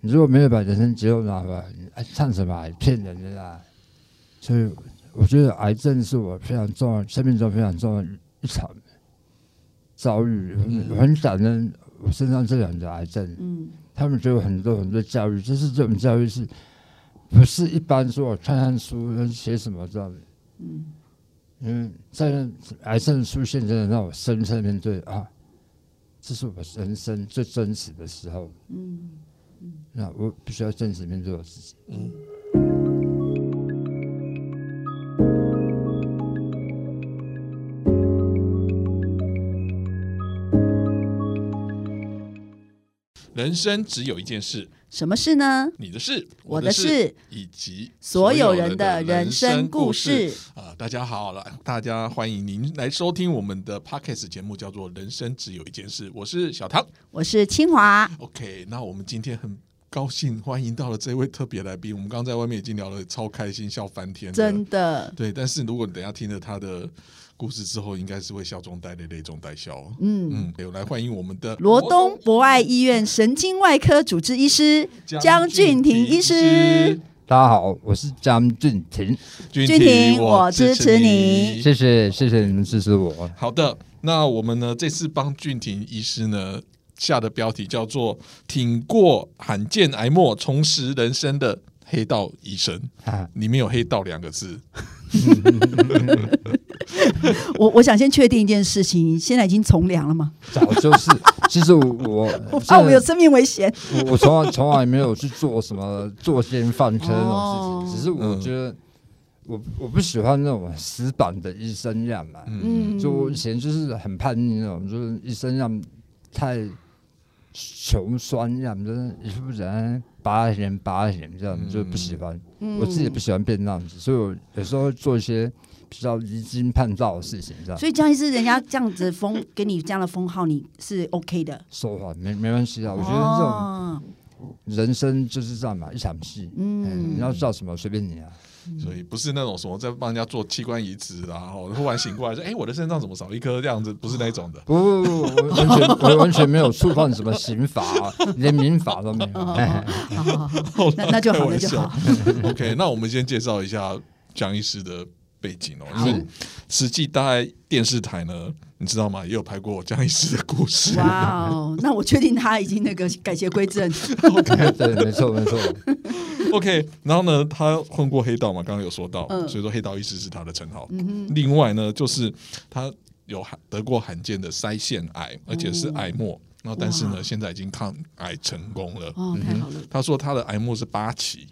你如果没有把人生结构拿回来，你爱唱什么还骗人的啦。所以我觉得癌症是我非常重要，生命中非常重要的一场遭遇。我很感恩我身上这两个癌症，嗯他们给我很多很多教育，就是这种教育是不是一般说我看看书写什么这样的？嗯因为在癌症出现，真的让我深深面对啊，这是我人生最真实的时候。嗯那我必须要正直面对我自己。嗯。人生只有一件事，什么事呢？你的事，我的事，以及所有人的人生故事事。啊、大家好了，大家欢迎您来收听我们的 podcast 节目，叫做《人生只有一件事》，我是小唐。我是清华，OK，那我们今天很高兴欢迎到了这位特别来宾，我们刚刚在外面已经聊得超开心，笑翻天的，真的，对。但是如果你等一下听了他的故事之后，应该是会笑中带泪，泪中带笑。嗯。嗯，有来欢迎我们的罗东博爱医院神经外科主治医师江俊廷医师，大家好，我是张俊廷，俊俊廷我我支持你谢谢谢谢你们支持我。好的，那我们呢这次帮俊廷医师呢下的标题叫做“挺过罕见癌末，重拾人生的黑道医生啊”，里面有“黑道”两个字。我我想先确定一件事情，现在已经从良了吗？早就是，其实我我怕我有生命危险。我我从来从来没有去做什么 作奸犯科那哦种事情，只是我觉得我我不喜欢那种死板的医生样嘛。嗯，嗯，就我以前就是很叛逆那种，就是医生样太穷酸样，就是一副人拔人拔人这样，嗯就不喜欢。嗯我自己也不喜欢变那样子，所以我有时候会做一些比较离经叛道的事情，这样所以江医师人家这样子封给你这样的封号，你是 OK 的。说话没没关系啊。我觉得这种哦人生就是这样嘛，一场戏，嗯，嗯你要叫什么随便你啊。所以不是那种什么在帮人家做器官移植啦，然后忽然醒过来说：“哎，我的肾脏怎么少一颗？”这样子不是那种的。不不不，我完全我完全没有触犯什么刑法、啊，连民法都没有。那那就好，那就好。OK，那我们先介绍一下江医师的背景哦，因为实际大概电视台呢，你知道吗？也有拍过江医师的故事。哇哦，那我确定他已经那个改邪归正。对，没错没错。OK，然后呢，他混过黑道嘛，刚刚有说到，嗯所以说黑道医师是他的称号。嗯，另外呢，就是他有罕得过罕见的腮腺癌，而且是癌末。然后，但是呢，现在已经抗癌成功了。哦，太好了。他说他的癌末是八期，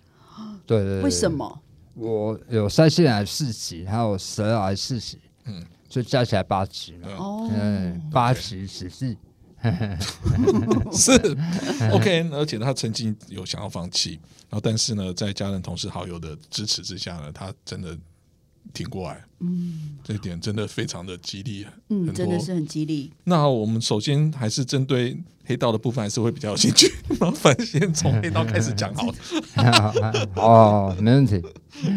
对对对。为什？么？我有腮腺癌四级，还有舌癌四级，嗯。嗯，所以加起来八级嘛。哦，嗯，八期只是是。OK，而且他曾经有想要放弃，然后但是呢，在家人、同事、好友的支持之下呢，他真的挺过来。嗯这一点真的非常的激励。嗯，真的是很激励。那我们首先还是针对黑道的部分，还是会比较有兴趣。麻烦先从黑道开始讲好了。哦，没问题。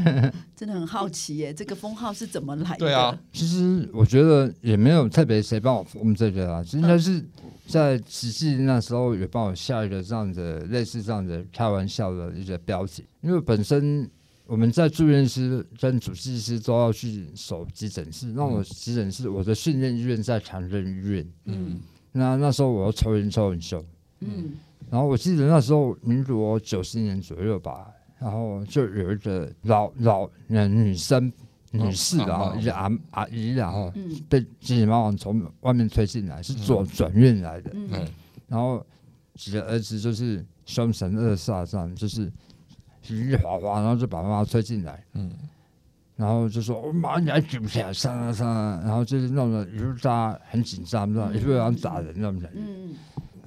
真的很好奇耶，这个封号是怎么来的？对啊，其实我觉得也没有特别谁帮我封这个啊，应该是在实际那时候有帮我下一个这样的类似这样的开玩笑的一些标题，因为本身我们在住院师跟主治医师都要去守急诊室，那我急诊室我的训练医院在长庚医院，嗯。那那时候我要抽烟抽很凶，嗯。然后我记得那时候民国九十年左右吧，然后就有一个老老呃女生女士的啊，哦一个阿阿姨然后嗯被急急忙忙从外面推进来，是转转院来的，嗯嗯。然后几个儿子就是凶神恶煞这样，就是稀里哗哗，然后就把妈妈推进来，嗯然后就说：“我妈，你还举不起来，上啊上啊！”然后就是弄得一副大家很紧张，这样一副要打人那种感觉。嗯，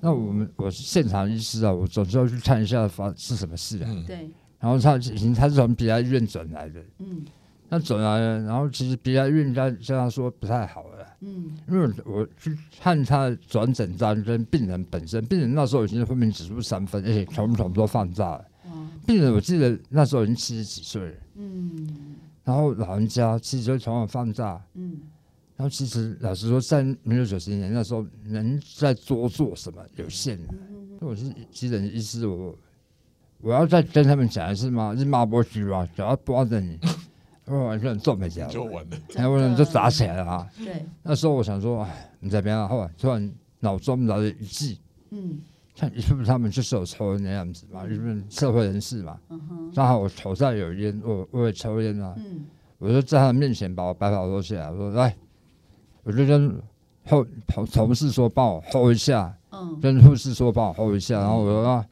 那我们我是现场医师啊，我总是要去看一下发是什么事啊。嗯对，然后他已经他是从别的医院转来的，嗯那转来了，然后其实别的医院跟跟他说不太好了，嗯因为我去看他的转诊单跟病人本身，病人那时候已经是昏迷指数三分，而且全部全部都放大了。哇病人我记得那时候已经七十几岁了，嗯然后老人家其实就统统放大。嗯然后其实老实说，在民国九十年那时候，能在多做什么有限的。嗯我是急诊医师，我我要再跟他们讲一次吗？是骂波去吧，只要抓着你，我完全做没掉，就完了。哎，我人就砸起来了啊！对，那时候我想说，哎，你在边啊？后来突然脑中来了一记，嗯看是不是他们就是有抽烟那样子嘛？因为社会人士嘛，嗯哼，刚好我头上有烟，我我也抽烟啊，嗯。我就在他面前把我白袍脱下来，我说来，我就跟后同同事说帮我 hold 一下，嗯。跟护士说帮我 hold 一下，然后我说啊，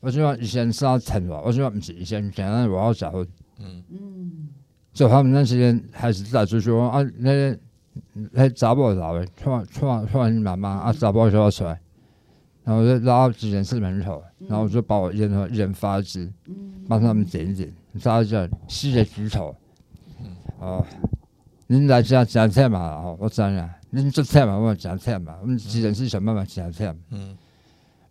我希望以前是要疼我，我希望不是以前讲的我要结婚，嗯，嗯。就他们那些人还是在就说啊，那些那查某老的，突然突然突然妈妈啊，查某就要出来，然后就拉到急诊室门口，然后我就把我烟盒一人发一支，嗯帮他们点一点，扎一下，吸着举头，哦，您来家讲菜嘛，哦，我知啦，您做菜嘛，我讲菜嘛，我们急诊室想办法讲菜嘛。嗯，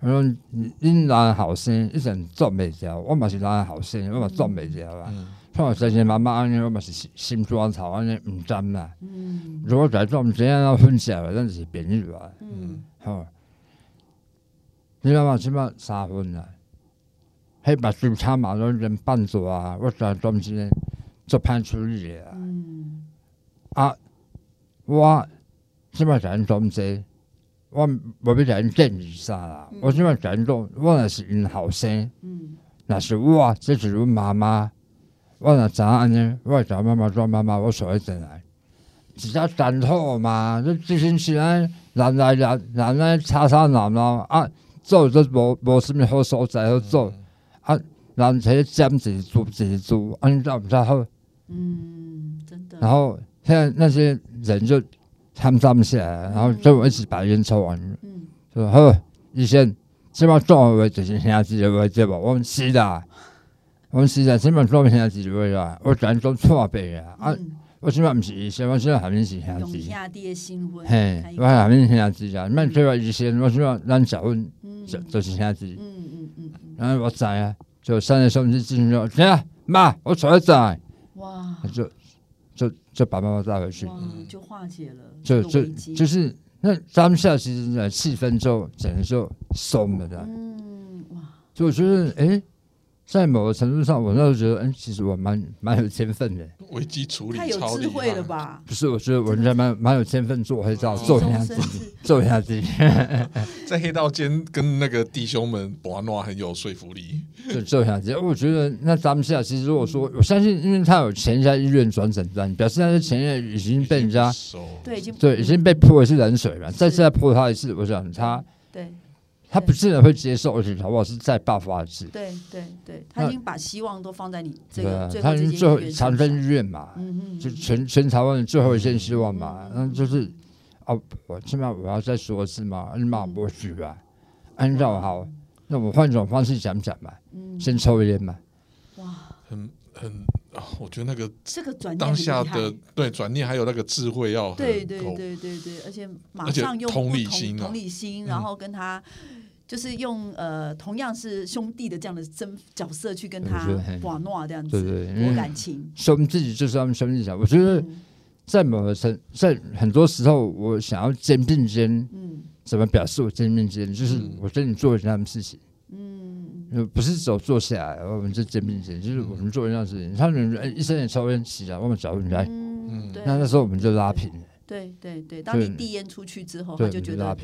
我说你恁人后生，一阵做袂掉，我嘛是人后生，我嘛做袂掉啦。嗯，看我先生妈妈安尼，我嘛是心心肝草安尼毋甘啦。嗯如果在做毋知影要分享的，咱就是朋友啊。嗯吼，你妈妈即摆三分啦，迄目睭差嘛拢人半座啊，我在中间做歹处理的啊。嗯。啊，我即摆在因中济，我无要甲因建议啥啦。我即摆在因讲，我若是因后生，嗯。若是我，这是阮妈妈，我若知影安尼，我会甲妈妈做妈妈，我所会进来，只要等候嘛，你之前是安人来人人来吵吵闹闹啊，做都无无什物好所在好做，啊，人摕尖一做一做，安尼才比较好。嗯，真的，然后现在那些人就他们站不起来，然后就我一起把烟抽完，嗯。说好，医生，即摆做的话就是兄弟的话对吧？我们是啦，我们是啦，即摆做兄弟的话啦，我全做错别啊，啊，嗯我即摆毋是医生，我即摆下面是兄用弟，兄弟的新婚，嘿开，我下面兄弟啊，莫做医生，我即摆咱结婚嗯就就是兄弟，嗯嗯嗯嗯，然后我知啊，就三个小时进去说，怎样妈，我出来在，哇。就就就把妈妈带回去。哇，就化解了就就就是那当下其实呢气氛就整个就松了的，嗯哇，所以我觉得哎、在某个程度上，我那时候觉得，嗯、其实我蛮蛮有天分的。危机处理太有超厉智慧了？吧？不是，我觉得我应该蛮蛮有天分做黑道，哦做一下自己，做一下自己，在黑道间跟那个弟兄们玩闹很有说服力。就做一下自己。我觉得那当下其实如果说，我相信，因为他有前一家医院转诊断，表示他的前院已经被人家，对，已经对已经被泼一次冷水了，再再泼他一次，我想他对他不见得会接受，而且好不好是再爆发一次。对对对，他已经把希望都放在你这个他最后这间是最后医院长身上庚医院嘛，嗯哼，就全全台湾的最后一线希望嘛。嗯，就是啊，我起码我要再说一次嘛，你骂不许吧？按照好，那我换一种方式讲讲嘛，嗯，先抽烟嘛。哇，很很啊，我觉得那个这个转念当下的对转念还有那个智慧要对对对对对，而且马上用同理心啊同理心，嗯然后跟他。就是用呃同样是兄弟的这样的真角色去跟他我觉得很瓦诺这样子对对，因博为感情，兄弟就是他们兄弟讲，我觉得嗯。在某个程，在很多时候，我想要肩并肩，嗯。怎么表示我肩并肩？就是嗯。我跟你做一样的事情。嗯呃，不是走坐下来，我们就肩并肩，就是我们做一样事情。他们哎，医生也抽烟起来，我们找人来，嗯，嗯。对。那那时候我们就拉平了，对对对，当你递烟出去之后，他就觉得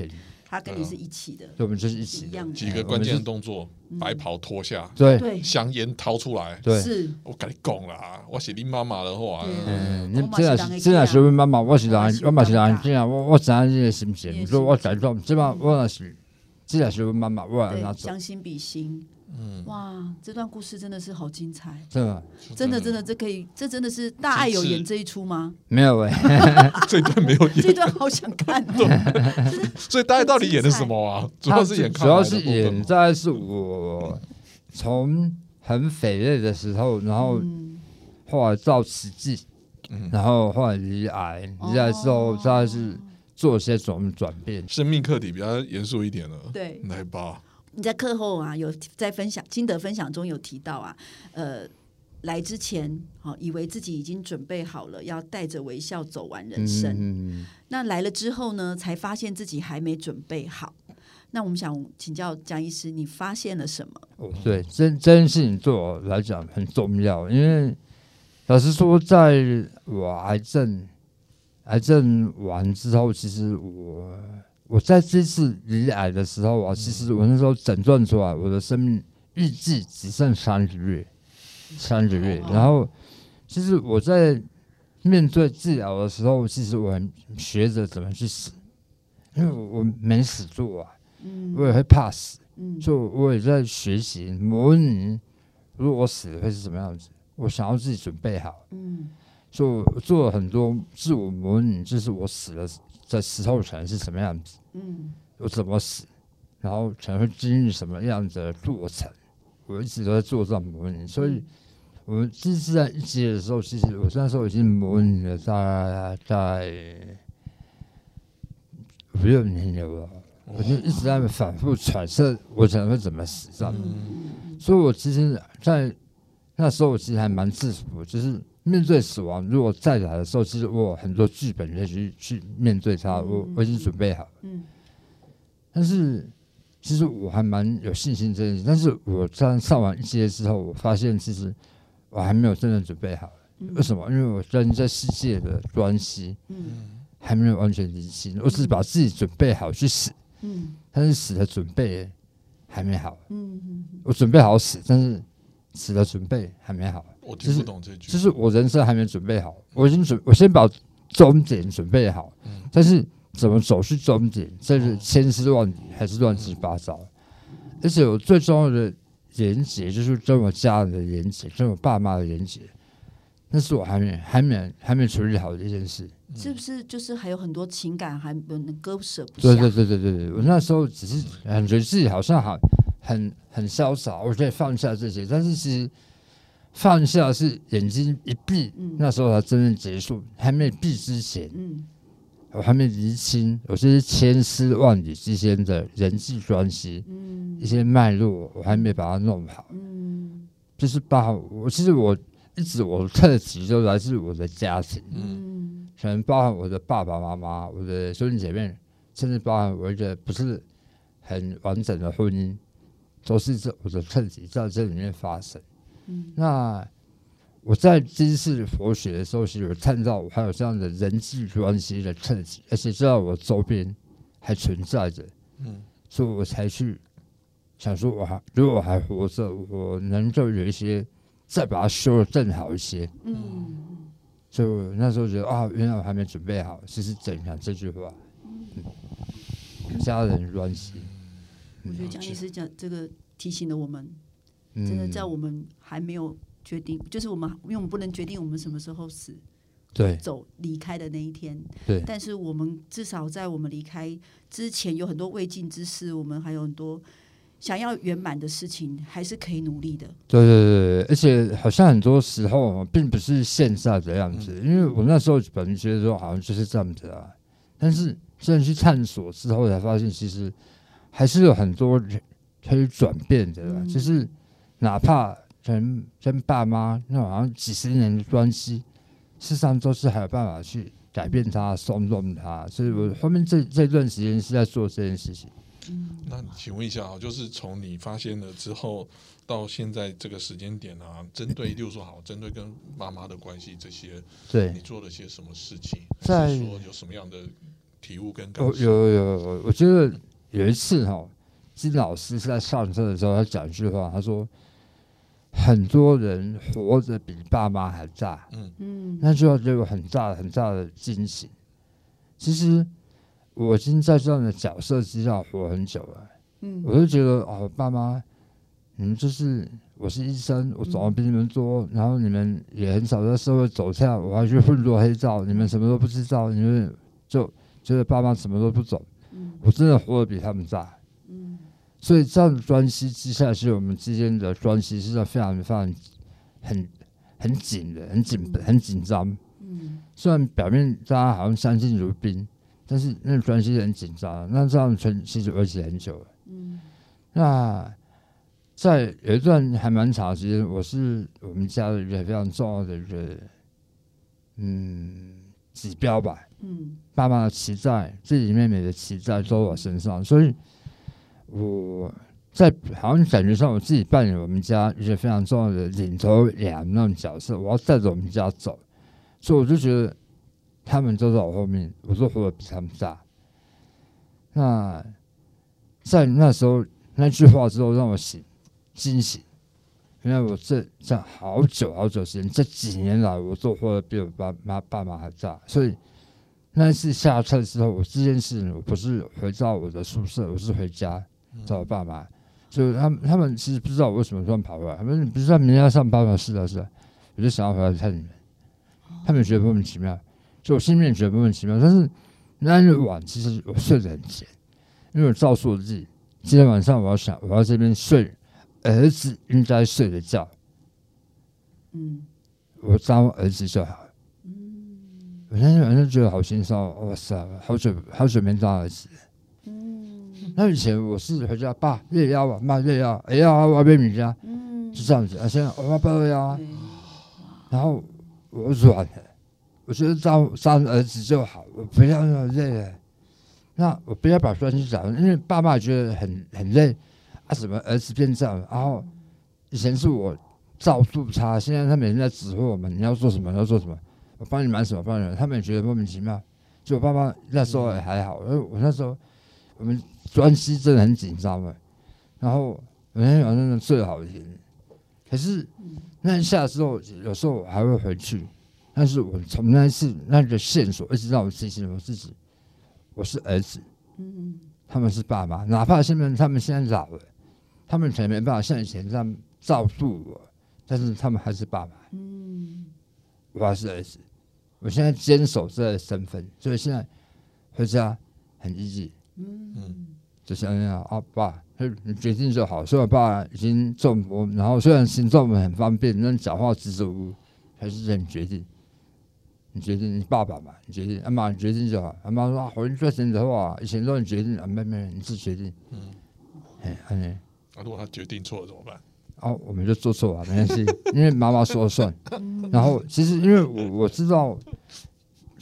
他跟你是一起的，对，我们就是一起，一样的几个关键动作，白袍脱下，对对，香烟掏出来。对。是，我跟你讲啦，我是你妈妈的话，嗯，你真的是真的是这样囝是阮妈妈，我是人我嘛是，人这样，我我知影你的心你情，的所以我心感动，这嘛我那是，这也是阮妈妈，我也对，那做，将心比心，嗯，哇，这段故事真的是好精彩，真的。真的真的，这可以，这真的是大爱有演这一出吗？没有。哎，这一段没有演。这演，段好想看哦，所以大家到底演的什么啊？主要是演主要是演，吗？大概是我从很匪类的时候，然后嗯。后来到慈济，嗯。然后后来离癌，离癌之后，大概是做一些转转变。生命课题比较严肃一点了。对，来吧，你在课后啊，有在分享心得分享中有提到啊，呃，来之前好、以为自己已经准备好了，要带着微笑走完人生。嗯，那来了之后呢，才发现自己还没准备好。那我们想请教江医师，你发现了什么？哦，对，这这件事情对我来讲很重要，因为老实说，在我癌症癌症完之后，其实我我在这次离癌的时候啊，其实我那时候诊断出来，我的生命预计只剩三个月，三个月。然后，其实我在面对治疗的时候，其实我很学着怎么去死，因为我没死住啊，我也会怕死。嗯就我也在学习模拟，如果我死了会是什么样子，我想要自己准备好。嗯就我做了很多自我模拟，就是我死了的时候可能是什么样子，嗯我怎么死，然后可能会经历什么样子的过程，我一直都在做这种模拟。所以，我们第一次在一阶的时候，其实我那时候已经模拟了大概五六年有了。我就一直在反复揣测我可能会怎么死这样子，所以我其实，在那时候我其实还蛮自负，就是面对死亡，如果再来的时候，其实我有很多剧本可以去去面对它，我我已经准备好了。嗯但是其实我还蛮有信心这件事，但是我在上完一阶之后，我发现其实我还没有真正准备好。为什么？因为我跟这世界的关系嗯还没有完全理清，我只是把自己准备好去死。嗯但是死的准备还没好，嗯嗯我准备好死，但是死的准备还没好，我听不懂这句，就是我人生还没准备好，我已经准，我先把终点准备好，但是怎么走是终点，这是千丝万缕，还是乱七八糟，而且我最重要的连接就是跟我家人的连接，跟我爸妈的连接，那是我还没还没还没处理好的一件事。是不是就是还有很多情感还不能割舍不下？对对对对对对，我那时候只是感觉自己好像好很很潇洒，我可以放下这些，但是其实放下是眼睛一闭，嗯那时候才真正结束。还没闭之前，嗯我还没厘清有些千丝万缕之间的人际关系，嗯一些脉络，我还没把它弄好。嗯就是把我其实我一直我的特质就来自我的家庭，嗯可能包含我的爸爸妈妈、我的兄弟姐妹，甚至包含我一个不是很完整的婚姻，都是这我的特质在这里面发生。嗯。那我在第一次佛学的时候，是有看到我还有这样的人际关系的特质，而且知道我周边还存在着，嗯。所以我才去想说，我还如果我还活着，我能够有一些再把它修的更好一些。嗯。所以我那时候觉得啊，原来我还没准备好。其实整讲这句话，嗯，家人关系，我觉得蒋医师讲这个提醒了我们，嗯，真的在我们还没有决定，就是我们因为我们不能决定我们什么时候死，对。走离开的那一天，对。但是我们至少在我们离开之前，有很多未尽之事，我们还有很多想要圆满的事情，还是可以努力的。对对对对，而且好像很多时候并不是现在的样子，因为我那时候本来觉得说好像就是这样子啊，但是真的去探索之后才发现，其实还是有很多人可以转变的啦，嗯。就是哪怕跟跟爸妈那好像几十年的关系，事实上都是还有办法去改变他、松动他，所以我后面这这段时间是在做这件事情。那请问一下啊，就是从你发现了之后到现在这个时间点啊，针对，例如说好，针对跟妈妈的关系这些，对你，做了些什么事情？是说有什么样的体悟跟感有受？有有，我觉得有一次哈，金老师是在上课的时候，他讲一句话，他说很多人活着比爸妈还大，嗯。嗯那句话给我很大很大的惊喜。其实我已经在这样的角色之下活很久了，嗯。我就觉得哦，爸妈，你们就是我是医生，我走的比你们多，然后你们也很少在社会走跳，我还去混做黑道，你们什么都不知道，你们就觉得爸妈什么都不懂。嗯。我真的活得比他们大，嗯所以这样的关系之下，其实我们之间的关系是非常非常很很紧的，很紧很紧张。嗯虽然表面大家好像相敬如宾，但是那个关系很紧张。那这样存其实维持很久了。嗯那在有一段还蛮长的时间，我是我们家的一个非常重要的一个嗯指标吧。嗯爸妈的期待，自己妹妹的期待都在我身上，所以我在好像感觉上我自己扮演我们家一个非常重要的领头羊那种角色，我要带着我们家走，所以我就觉得他们都在我后面，我就活得比他们大。那在那时候那句话之后，让我醒惊醒。原来我这这好久好久时间，这几年来我都活得比我爸妈爸妈还大，所以那次下车之后，我这件事情我不是回到我的宿舍，我是回家找我爸妈。就他们他们其实不知道我为什么突然跑回来，他们不知道明天要上班吗？是啊是啊，我就想要回来看你们。他们觉得莫名其妙，就我心里面觉得莫名其妙。但是那日晚其实我睡得很浅，因为我告诉我自己，今天晚上我要想我要这边睡儿子应该睡的觉，嗯我当儿子就好了。我那天晚上觉得好心酸，哇塞，好久好久没当儿子了。嗯那以前我是回家，爸月腰吧，妈月腰，哎呀，我要被你家，嗯，就这样子。啊，现在我要抱月腰啊，然后我软了，我觉得当当儿子就好，我不要那么累了。那我不要把专心讲，因为爸妈觉得很很累啊，什么儿子变这样？然后以前是我照顾他，现在他每天在指挥我们，你要做什么，你要做什么，我帮你买什么，帮你买，他们也觉得莫名其妙。就我爸妈那时候也还好，因为我那时候我们关系真的很紧张嘛。然后我那天晚上睡得好甜，可是那一下之后，有时候我还会回去，但是我从那一次那个线索一直让我提醒我自己，我是儿子，嗯他们是爸妈，哪怕现在他们现在老了，他们可能没办法像以前这样照顾我，但是他们还是爸妈，嗯我还是儿子。我现在坚守这个身份，所以现在回家很 easy，嗯。就像那样啊，爸，你决定就好。虽然我爸已经中风，然后虽然行动很方便，但讲话支支吾吾，还是很决定。你决定，你爸爸嘛，你决定。阿妈，你决定就好。阿妈说啊，回去赚钱的话，以前都你决定，啊，妹妹你自决定。嗯，哎，安妮，啊，如果他决定错了怎么办？哦，我们就做错了，没关系，因为妈妈说了算。然后其实因为我我知道，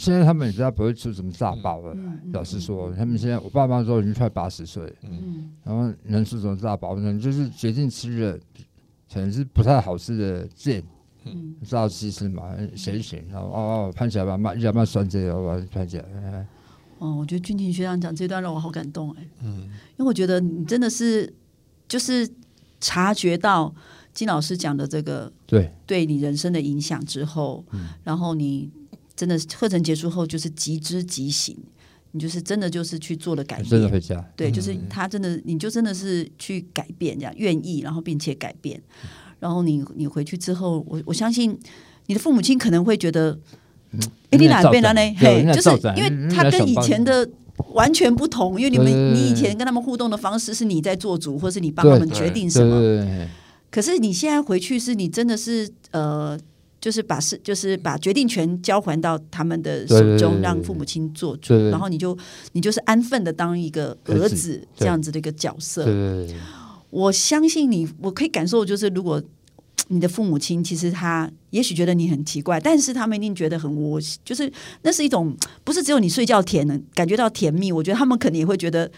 现在他们也知道不会出什么大包了。嗯老实说，他们现在我爸妈都已经快八十岁了，嗯然后能出什么大包呢？就是决定吃了可能是不太好吃的店，嗯知道其实嘛，写一写，然后哦哦，拍起来吧，慢要慢酸这个，我拍起来。哎哦，我觉得俊婷学长讲这段让我好感动哎，嗯因为我觉得你真的是就是察觉到金老师讲的这个对，对你人生的影响之后，嗯然后你真的课程结束后就是即知即行，你就是真的就是去做了改变，真的回家。对，就是嗯他真的你就真的是去改变，这样愿意，然后并且改变，然后你你回去之后，我我相信你的父母亲可能会觉得，哎，你哪变了呢？嘿，就是因为他跟以前的。完全不同，因为你们你以前跟他们互动的方式是你在做主，或是你帮他们决定什么，可是你现在回去，是你真的是呃，就是把事，就是把决定权交还到他们的手中，对对对对让父母亲做主然后你就你就是安分的当一个儿儿子子这样子的一个角色。我相信你，我可以感受，就是如果你的父母亲其实他也许觉得你很奇怪，但是他们一定觉得很窝心，就是那是一种不是只有你睡觉甜的感觉到甜蜜，我觉得他们肯定也会觉得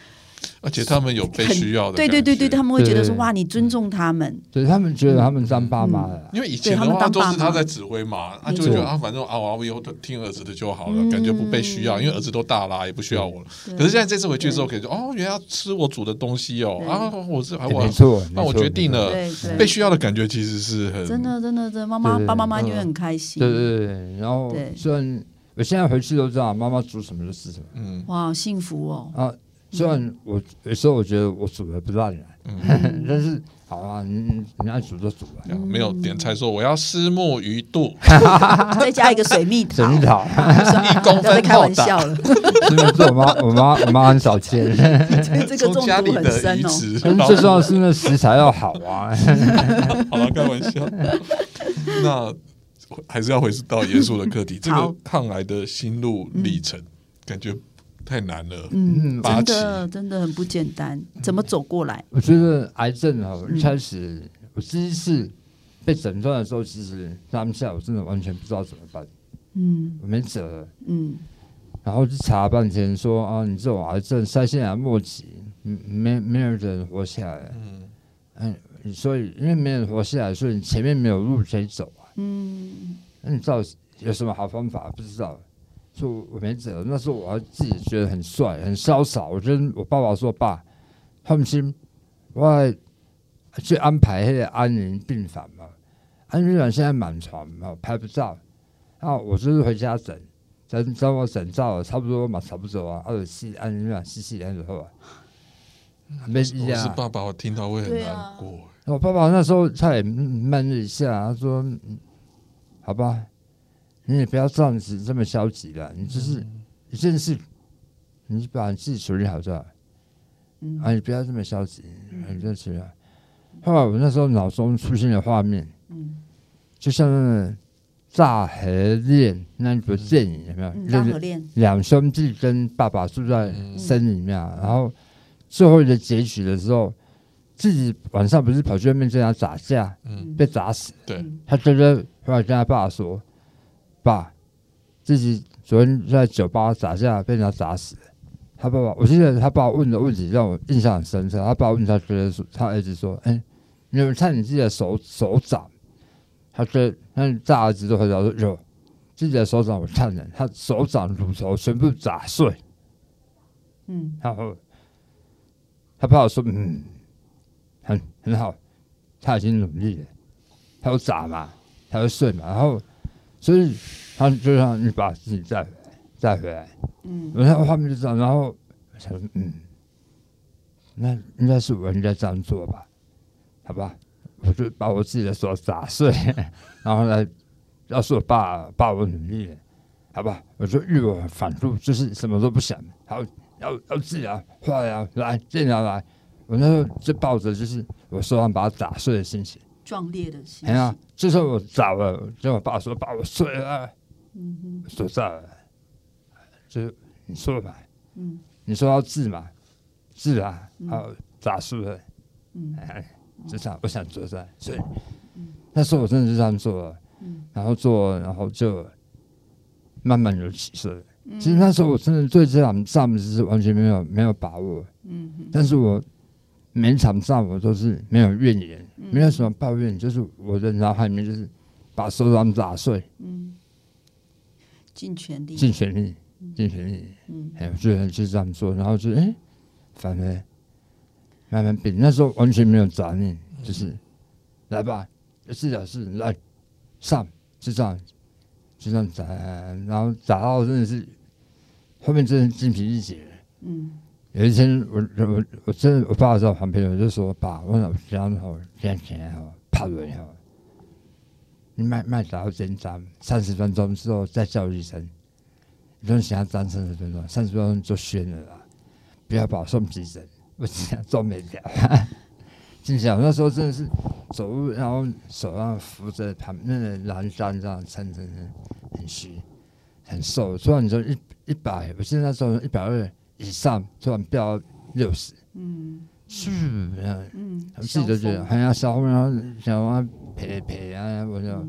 而且他们有被需要的，对对对对，他们会觉得说哇，你尊重他们，对他们觉得他们当爸妈了，因为以前的对他们话都是他在指挥嘛，他就会觉得啊，反正啊，我以后听儿子的就好了，嗯。感觉不被需要，因为儿子都大啦，也不需要我了。可是现在这次回去之后，可以说哦，原来要吃我煮的东西哦，啊，我是我没错，那我决定。了，被需要的感觉其实是很真的，真的，真的，妈妈、对爸爸妈妈嗯就会很开心。对对对对，然后对。虽然我现在回去都知道妈妈煮什么就吃什么。嗯。哇，幸福哦！啊，虽然我有时候我觉得我煮的不烂了，嗯，但是好啊，你你你爱煮就煮吧，没有点菜说我要虱目鱼肚，再加一个水蜜桃，水蜜桃，一公分不要再开玩笑了，真 的是我妈我妈我妈很少切，这个家毒很里的深哦。鱼池，但是最重要的是那食材要好啊，好了，开玩笑。那还是要回到严肃的课题，这好个抗癌的心路历程，感觉太难了。嗯，八真的真的很不简单，怎么走过来？我觉得癌症啊，嗯一开始我第一次被诊断的时候，其实当下我真的完全不知道怎么办，嗯。我没辙。了。嗯。然后就查半天说啊，你这种癌症腮腺癌末期，嗯，没没有人活下来，嗯。嗯，所以因为没人活下来，所以你前面没有路可以走啊，嗯，那你知道有什么好方法？不知道，就我没辙。那时候我还自己觉得很帅、很潇洒。我跟我爸爸说：“爸，放心，我去安排那个安宁病房嘛，安宁病房现在满床嘛，拍不照。然后我就是回家整，整等我整照了差不多嘛，差不多啊，二十四安宁病房四四年之后啊，没事啊。是爸爸，我听到会很难过。我爸爸那时候他也闷了一下，他说：“好吧。”你也不要这样子这么消极了，你就是一件事，你把你自己处理好就好。嗯，啊，你不要这么消极，你就处理好。后来我那时候脑中出现了画面，嗯，就像那个《大河恋》那部电影，有没有？大河恋。两兄弟跟爸爸住在森林里面，然后最后一个结局的时候，自己晚上不是跑去外面跟他打架，嗯，被砸死。对，他觉得后来跟他爸说。爸，自己昨天在酒吧打架被人家打死。他爸爸，我记得他爸问的问题让我印象很深刻。他爸问他觉得说，他儿子说：“哎，你有看你自己的手手掌？”他说：“那大儿子就回答说：有，自己的手掌我看了，他手掌乳头全部砸碎。”嗯，然后他爸爸说：“嗯，很很好，他已经努力了，他有砸嘛，他会碎嘛。”然后。所以他就让你把自己带回来，带回来。嗯，然后画面就这样，然后想，嗯，那应该是我应该这样做吧？好吧，我就把我自己的手砸碎，然后呢，要是我爸爸我努力了，好吧，我就欲我反复，就是什么都不想，好，要要自然，化呀，来，这样来。我那时候就抱着就是我手上把它打碎的心情。壮烈的心。哎呀，这时候我找了，叫我爸说：“把，我睡了。”嗯哼，说在了，就你说吧。嗯，你说要治嘛，治啊，好咋输了？嗯，哎，就这样，我想做在，所以那时候我真的是这样做了。嗯，然后做，然后就慢慢有起色。其实那时候我真的对这场仗子是完全没有没有把握。嗯哼，但是我。每场仗我都是没有怨言，没有什么抱怨，就是我的脑海里面就是把手掌打碎，嗯，尽全力，尽全力，尽全力，嗯，哎，我觉得就这样做，然后就哎，反而慢慢变。那时候完全没有杂念，就是来吧，是的是来上，就这样，就这样砸，然后砸到真的是后面真的精疲力竭，嗯。有一天，我我我真的我爸在我旁边，我就说：“爸，我老讲好，赚钱好，怕人好，你卖卖打到针扎，三十分钟之后再叫医生，你说想要站三十分钟，三十分钟就宣了啦，不要把我送急诊，我只想做没掉。心想那时候真的是走路，然后手上扶着旁那个栏杆这样撑着，很虚，很瘦。突然你说一一百，我记得那时候一百二。以上突然飙六十，嗯，是，嗯，他们自己都觉得很要烧，然后想要赔赔啊，我就，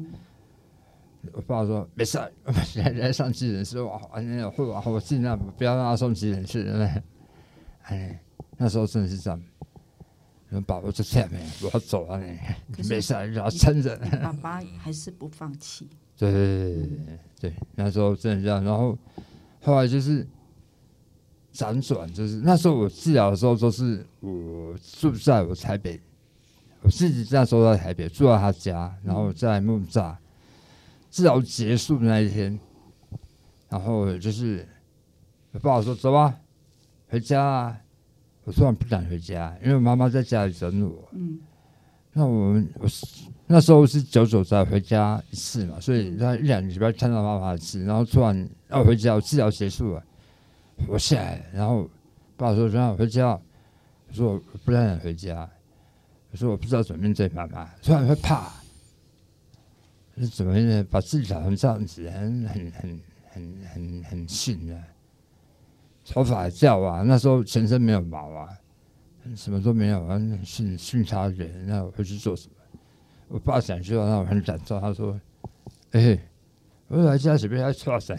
我爸说没事，来来上急诊室，我反正会往后尽量不要让他送急诊室，哎，那时候真的是这样，你把握住下面，我要走了，你没事，你要撑着。爸爸还是不放弃。对对对对对，那时候真的这样，然后后来就是。辗转就是那时候我治疗的时候，都是我住在我台北，我自己那时候在台北住在他家，然后在木栅治疗结束的那一天，然后就是爸爸说走吧，回家啊！我突然不敢回家，因为妈妈在家里等我。嗯，那我们我那时候是久久才回家一次嘛，所以他一两个礼拜看到妈妈一次，然后突然要回家，我治疗结束了。我下来，然后爸说：“让我回家。”我说：“我不太想回家。”我说：“我不知道怎么面对妈妈，突然会怕。”那怎么呢？把自己搞成这样子，很很很很很很逊的，头发掉啊！那时候全身没有毛啊，什么都没有，很逊逊差人。那我回去做什么？我爸讲句话让我很感动，他说：“哎，我来家准备要做什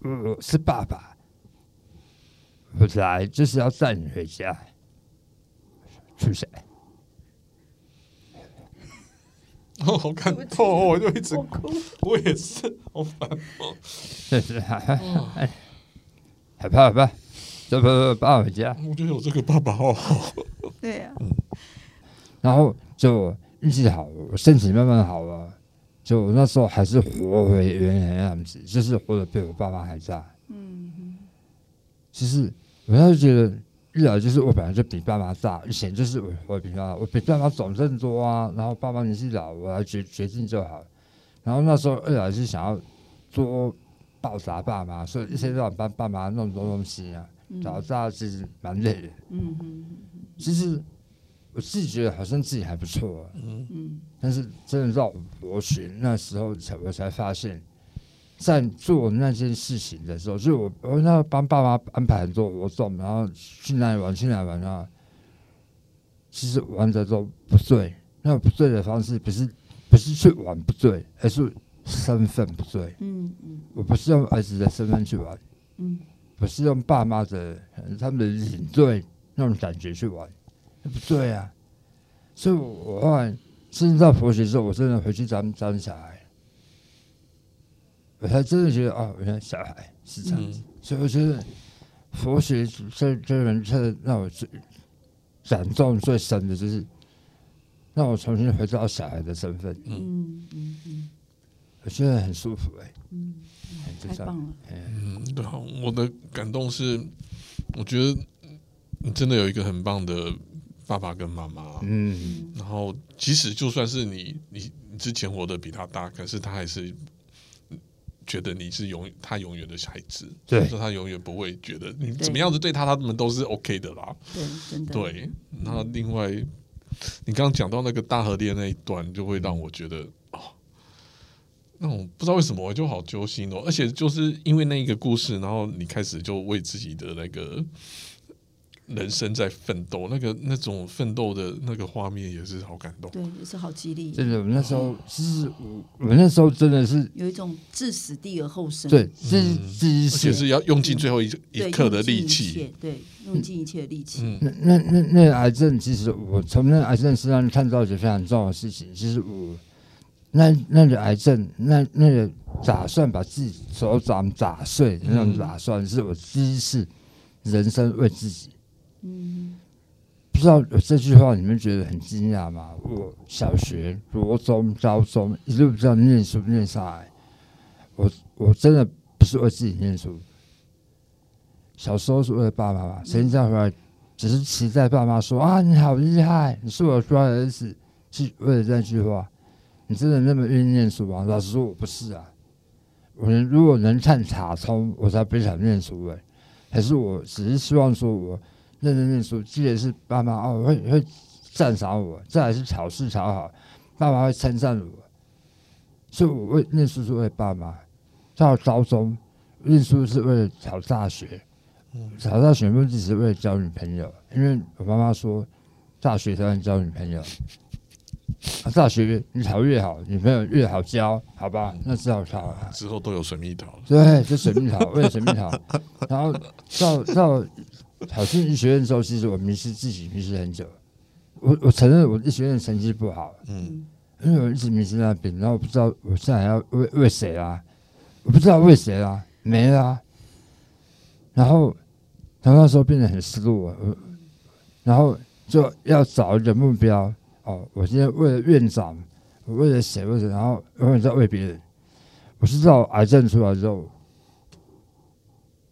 么？我是爸爸。”我来就是要带你回家。去谁？哦，好感动，我就一直哭，我也是，好烦哦。是是，害怕害怕，走不不，爸回家。我觉得有这个爸爸好好。对呀。然后就运气好，我身体慢慢好了。就那时候还是活回原来的样子，就是活的比我爸妈还在。其实我那时候觉得。一来就是我本来就比爸妈大，以前就是我我比爸妈我比爸妈总更多啊，然后爸妈年纪老，我来决决定就好。然后那时候二来是想要多报答爸妈，所以一天到晚帮爸妈弄多东西啊，老大其实蛮累的。嗯嗯其实我自己觉得好像自己还不错。啊嗯嗯。但是真的到博学那时候才我才发现。在做那件事情的时候，所以我我那帮爸妈安排很多活动，然后去哪里玩去哪里玩啊。其实玩的都不对，那不对的方式不是不是去玩不对，而是身份不对。嗯嗯，我不是用儿子的身份去玩，嗯，不是用爸妈的他们的领队那种感觉去玩，那不对啊。所以我后来甚至到佛学之后，我真的回去找找小孩。我才真的觉得啊，原来小孩是这样子，所以我觉得佛学这这门课让我最感动最深的就是让我重新回到小孩的身份。嗯嗯嗯，我觉得很舒服哎。嗯，太棒了。嗯，对，我的感动是，我觉得你真的有一个很棒的爸爸跟妈妈。嗯，然后即使就算是你你你之前活得比他大，可是他还是。觉得你是永他永远的孩子，对，说他永远不会觉得你怎么样子对他，他们都是 OK 的啦。对，真的。对，那另外，你刚刚讲到那个大河恋那一段，就会让我觉得哦，那种不知道为什么我就好揪心哦，而且就是因为那一个故事，然后你开始就为自己的那个。人生在奋斗，那个那种奋斗的那个画面也是好感动，对，也是好激励。真的，我那时候是，我我那时候真的是有一种置死地而后生，对，这这而且是要用尽最后一一刻的力气，对，用尽一切的力气。那那那那癌症，其实我从那癌症身上看到一件非常重要的事情，其实我那那个癌症，那那个打算把自己手掌打碎那种打算，是我第一次人生为自己。嗯，不知道这句话你们觉得很惊讶吗？我小学、国中、高中一路这样念书念下来，我我真的不是为自己念书。小时候是为了爸爸妈妈，现在回来只是期待爸妈说啊你好厉害，你是我乖儿子，是为了这句话。你真的那么愿意念书吗？老实说，我不是啊。我如果能看卡通，我才不想念书哎。还是我只是希望说我。认真念书，记得是爸妈哦会会赞赏我，再来是考试考好，爸妈会称赞我，所以我为念书是为爸妈。到高中念书是为了考大学，考大学目的是为了交女朋友，因为我妈妈说大学才能交女朋友，大学你考越好，女朋友越好交，好吧？那只好考之后都有水蜜桃，对，就水蜜桃，为了水蜜桃，然后到到。考进医学院之后，其实我迷失自己，迷失很久。我我承认我医学院成绩不好，嗯，因为我一直迷失那边，然后我不知道我现在要为为谁啦，我不知道为谁啦，没啦。然后，然后那时候变得很失落，然后就要找一个目标。哦，我现在为了院长，我为了谁？为了然后永远在为别人。我知道癌症出来之后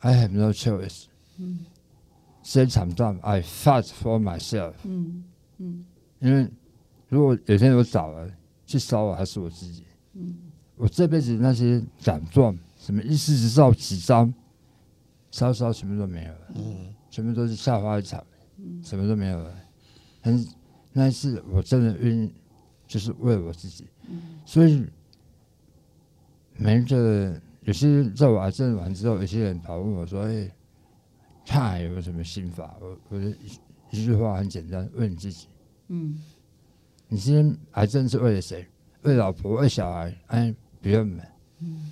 ，I have no choice。嗯。先惨状，I fight for myself。嗯嗯，因为如果有天我倒了，去烧我还是我自己。嗯，我这辈子那些奖状，什么一四执照几张，烧烧什么都没有了。嗯，全部都是下花一场，什么都没有了。很那一次，我真的愿意，就是为了我自己。嗯，所以每个有些在我癌症完之后，有些人跑问我说：“哎。”看有没有什么心法？我我的一句话很简单，问你自己：嗯，你今天癌症是为了谁？为老婆？为小孩？哎，不用问。嗯，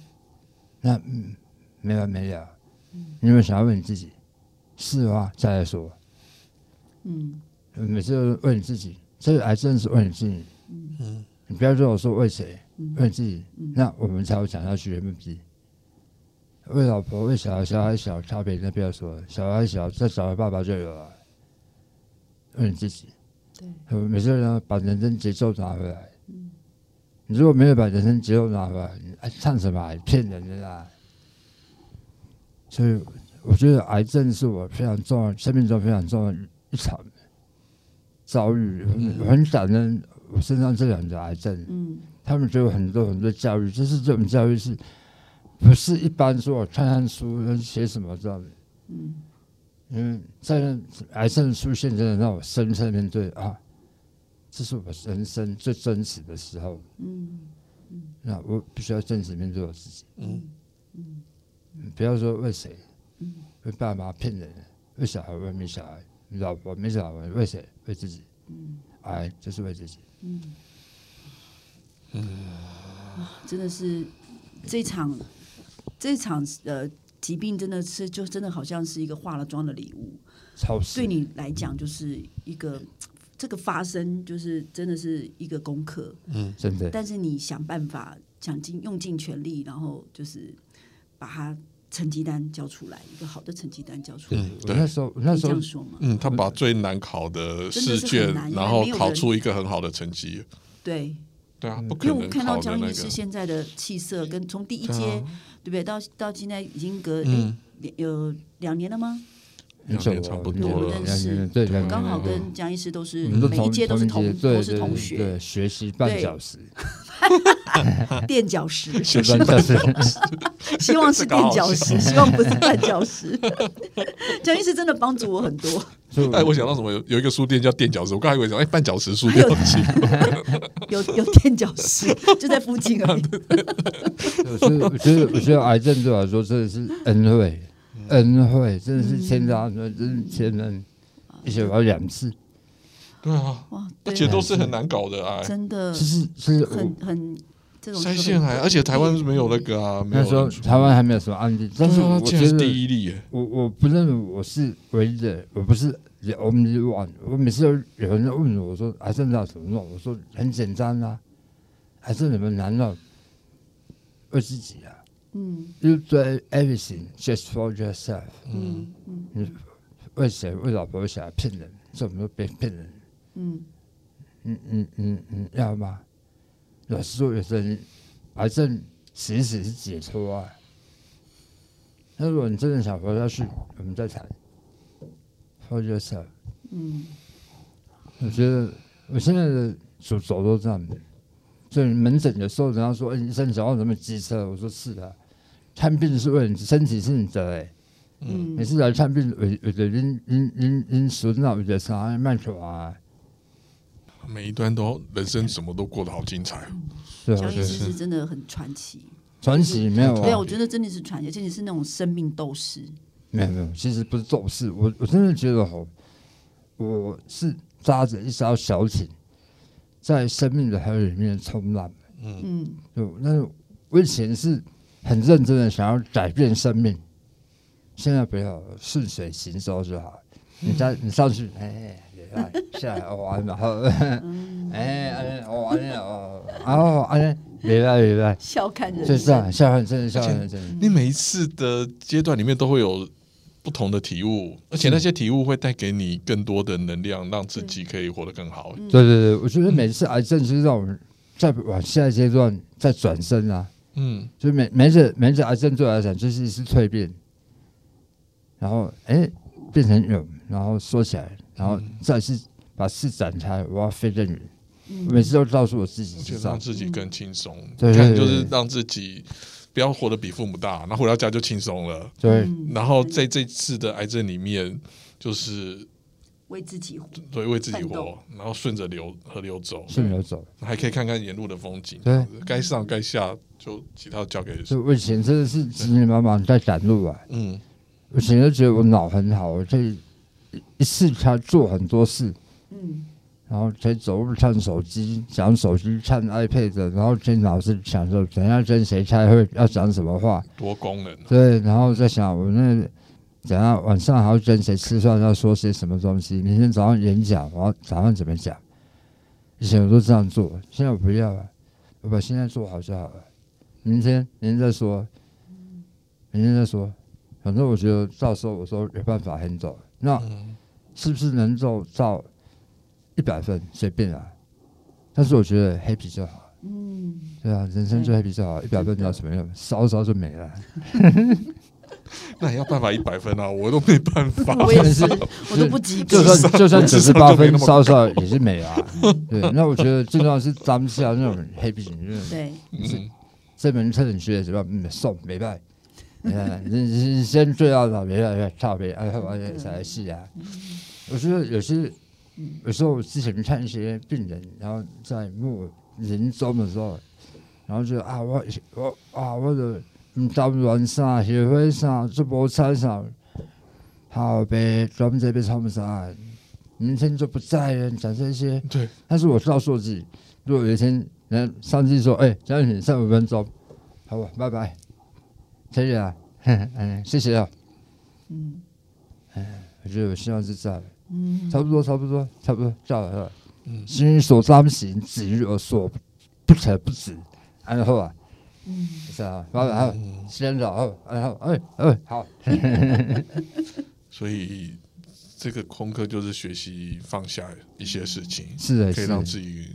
那嗯没完没了。嗯，你有没有想要问你自己？是话再来说。嗯，每次都问你自己，这个癌症是问你自己。嗯，你不要跟我说为谁，问自己，那我们才会讲下去的目的。为老婆、为小孩，小孩小，差别那不要说，小孩小，再找个爸爸就有了。问你自己，对，每次呢把人生节奏拿回来。嗯，你如果没有把人生节奏拿回来，你爱唱什么？骗人的啦。所以我觉得癌症是我非常重要，生命中非常重要一场遭遇。很感恩我身上这两个癌症，嗯，他们给我很多很多教育，就是这种教育是。不是一般说，我看看书写什么知道吗，嗯，因为在癌症出现，真的让我深深面对啊，这是我人生最真实的时候，嗯嗯，那我必须要真实面对我自己，嗯嗯，不要说为谁，嗯，为爸妈骗人，为小孩为没小孩，老婆没小孩为谁？为自己，嗯，癌就是为自己，嗯。嗯，真的是这场。这场呃疾病真的是就真的好像是一个化了妆的礼物，对你来讲就是一个这个发生就是真的是一个功课，嗯，真的。但是你想办法想尽用尽全力，然后就是把它成绩单交出来，一个好的成绩单交出来。对，那时候那时候说嘛，嗯，他把最难考的试卷，然后考出一个很好的成绩。对，对啊，因为我看到江医师现在的气色，跟从第一阶。对不对？到到现在已经隔有两年了吗？两年差不多了。认识，对，刚好跟江医师都是每一届都是同都是同学，对，学习半小时，垫脚石，希望是垫脚石，希望不是绊脚石。蒋医师真的帮助我很多。哎，我想到什么？有有一个书店叫垫脚石，我刚才以为说，哎，绊脚石书店有有垫脚石，就在附近而已。我觉得，我觉得，我觉得癌症对我来说真的是恩惠，恩惠，真的是天大，真是千恩，而且我要两次。对啊，而且都是很难搞的癌，真的，就是是很很这种。腮腺癌，而且台湾是没有那个啊，那时候台湾还没有什么案例，但是我觉得第一例，我我不认为我是唯一的，我不是 only one。我每次都有人问我，我说癌症要怎么弄？我说很简单啊，癌症怎么难弄？为自己啊，嗯，You do everything just for yourself。嗯嗯，为谁？为老婆？为小孩？骗人？怎么被骗人？嗯嗯嗯嗯嗯，要吗？有时候，有些人癌症其实是解脱啊。那如果你真的想活下去，我们再谈。For yourself。嗯。我觉得我现在的走走都这样的。所以门诊有时候，人家说：“哎，医生想要什么机车？”我说：“是的，看病是为了你身体是你的。”哎，嗯，每次来看病，为为了因因因因手脑为了啥慢出啊。每一段都人生什么都过得好精彩，蒋医师是真的很传奇，传奇没有？对啊，我觉得真的是传奇，而且你是那种生命斗士。没有没有，其实不是斗士，我我真的觉得好，我是扎着一艘小艇，在生命的海里面冲浪。嗯嗯，就那我以前是很认真的想要改变生命，现在不要顺水行舟就好。你再 你上去，哎。下来玩，然后，哎，玩哦，然后哎，明白明白，笑看人，生是啊，笑看真的笑看人生。你每一次的阶段里面都会有不同的体悟，而且那些体悟会带给你更多的能量，让自己可以活得更好。对对对，我觉得每次癌症就是让我们在往下一阶段再转身啊。嗯，就每每次每次癌症对我来讲就是一次蜕变，然后哎变成有，然后缩起来。然后再次把事展开，我要飞更远。每次都告诉我自己，就让自己更轻松。对看，就是让自己不要活得比父母大，然后回到家就轻松了。对。然后在这次的癌症里面，就是为自己活，对，为自己活，然后顺着流河流走，顺流走，还可以看看沿路的风景。对，该上该下就其他交给。就我以前真的是急急忙忙在赶路啊。嗯。我以前就觉得我脑很好，我可以。一次他做很多事，嗯，然后可以走路看手机，讲手机看 iPad，然后听老师讲说等下跟谁开会要讲什么话，多功能。对，然后在想我那等下晚上还要跟谁吃饭，要说些什么东西？明天早上演讲，我要早上怎么讲？以前我都这样做，现在我不要了，我把现在做好就好了。明天，明天再说，明天再说。反正我觉得到时候我说没办法很走，那是不是能够到一百分随便啊？但是我觉得 happy 就好。嗯，对啊，人生就 happy 就好，一百分要什么用？烧烧就没了。那也要办法一百分啊，我都没办法。我也是，我都不及格。就算就算九十八分，烧烧也是美啊。对，那我觉得最重要是当下那种 happy，对，是这门课你学什么？送没办。你先最要的没办，差别哎，而且才是。啊。我觉得有些有时候我之前看一些病人，然后在末临终的时候，然后就啊，我我啊，我的。唔打乱啥，协会啥，直播餐啥，好呗，专门这边唱不上，明天就不在了，讲这些。对。但是。我告诉自己，如果有一天人上去说，哎，张你剩五分钟，好吧，拜拜，可以啊，嗯，谢谢啊。嗯。哎，我觉得我希望是这样。嗯。差不多，差不多，差不多，叫了。嗯。心所当行，止于而所不可不止。然后啊。嗯，是啊，然后先走，然后哎哎好，所以这个功课就是学习放下一些事情，是的，可以让自己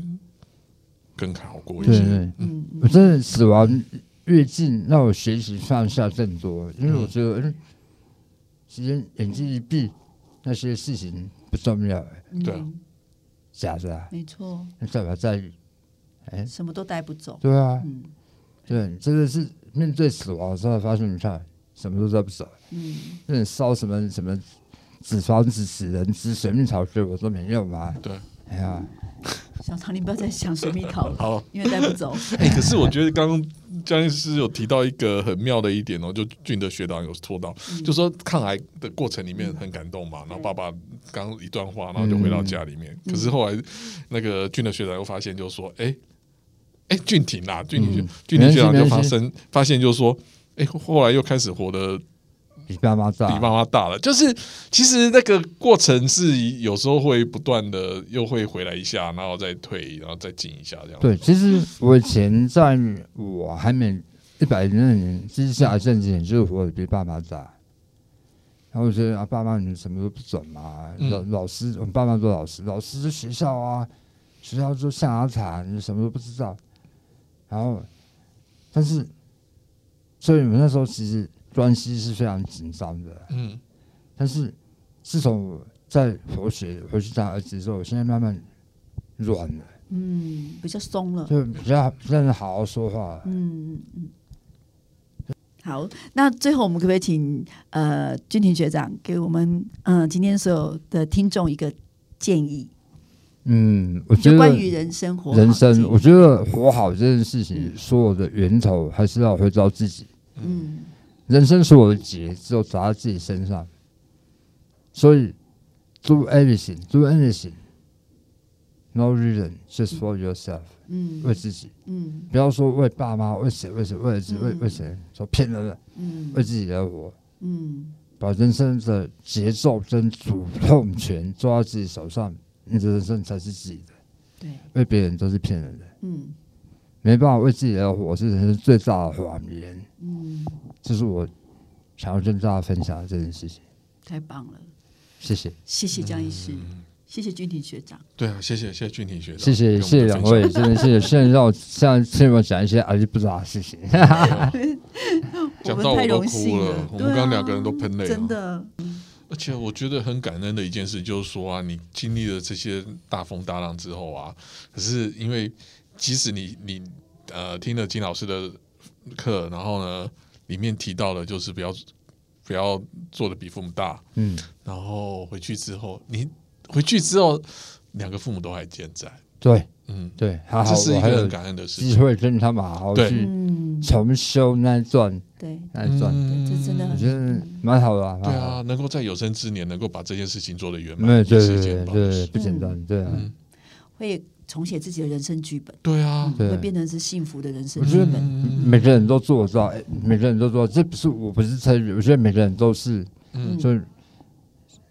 更好过一些。嗯，我真的死亡越近，让我学习放下更多，因为我觉得，嗯，时间眼睛一闭，那些事情不重要，对，假的，没错，那代表在，哎，什么都带不走，对啊，嗯。对，真的是面对死亡的时候，发现你看什么都带不走。嗯，那你烧什么什么纸房子、纸人、纸水蜜桃，对我说没用嘛。对，哎呀，小唐，你不要再想水蜜桃了，好，因为带不走。哎，可是我觉得刚刚江医师有提到一个很妙的一点哦，就俊的学长有说到，就说抗癌的过程里面很感动嘛，然后爸爸刚一段话，然后就回到家里面。可是后来那个俊的学长又发现，就说，哎。哎，俊廷啊，俊廷，俊廷学长就发生发现，就是说，哎，后来又开始活得比爸妈大，比妈妈大了。就是其实那个过程是有时候会不断的，又会回来一下，然后再退，然后再进一下这样。对，其实我以前在我还没一百零二年之下甚至，就是活得比爸妈大。然后我觉得啊，爸妈你什么都不准嘛，老老师，我们爸妈做老师，老师是学校啊，学校做象牙塔，你什么都不知道。然后，但是，所以我们那时候其实关系是非常紧张的。嗯。但是，自从我在佛学回去当儿子之后，我现在慢慢软了。嗯，比较松了。就比较真的好好说话。嗯嗯。好，那最后我们可不可以请呃君庭学长给我们嗯今天所有的听众一个建议？嗯，我觉得关于人生活，人生，我觉得活好这件事情，所有的源头还是要回到自己。嗯，人生所有的结只有砸在自己身上，所以 do everything，do anything，no reason just for yourself。嗯，为自己。嗯，不要说为爸妈，为谁，为谁，为谁，为为谁，说骗人的。嗯，为自己而活。嗯，把人生的节奏跟主动权抓在自己手上。你的人生才是自己的，对，为别人都是骗人的，嗯，没办法为自己而活是人生最大的谎言，嗯，这是我想要跟大家分享的这件事情，太棒了，谢谢，谢谢江医师，谢谢俊廷学长，对啊，谢谢谢谢俊廷学长，谢谢谢谢两位，真的谢谢，现在让我像现在我讲一些阿姨不知道的事情，讲到我都哭了，我们刚刚两个人都喷泪，真的。而且我觉得很感恩的一件事，就是说啊，你经历了这些大风大浪之后啊，可是因为即使你你呃听了金老师的课，然后呢里面提到了就是不要不要做的比父母大，嗯，然后回去之后，你回去之后两个父母都还健在，对。嗯，对，好这是一个很感恩的事，机会跟他们好好去重修那一段，对，那一段，这真的我觉得蛮好的。对啊，能够在有生之年能够把这件事情做得圆满，对对对对，不简单，对啊，会重写自己的人生剧本，对啊，会变成是幸福的人生剧本。每个人都做到，每个人都做到，这不是我不是参与，我觉得每个人都是嗯就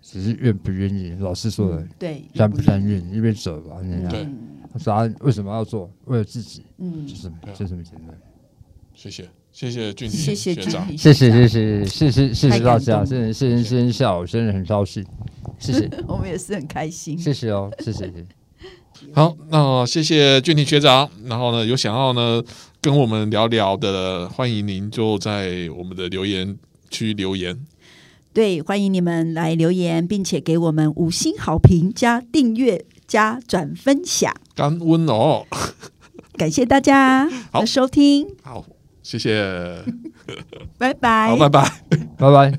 只是愿不愿意。老师说的，对，甘不甘愿，一边走吧，那样。对嗯答案为什么要做？为了自己，嗯就，这么对啊就这么简单。谢谢谢谢俊谢谢学长，君谢谢谢谢谢谢谢谢大家，动谢谢谢谢谢谢下午，真的很高兴，谢谢 我们也是很开心。谢谢哦，谢谢谢谢。好，那谢谢俊廷学长。然后呢，有想要呢跟我们聊聊的，欢迎您就在我们的留言区留言。对，欢迎你们来留言，并且给我们五星好评、加订阅、加转分享，感恩哦，感谢大家好的收听，好，谢谢，拜拜，好，拜拜。拜拜。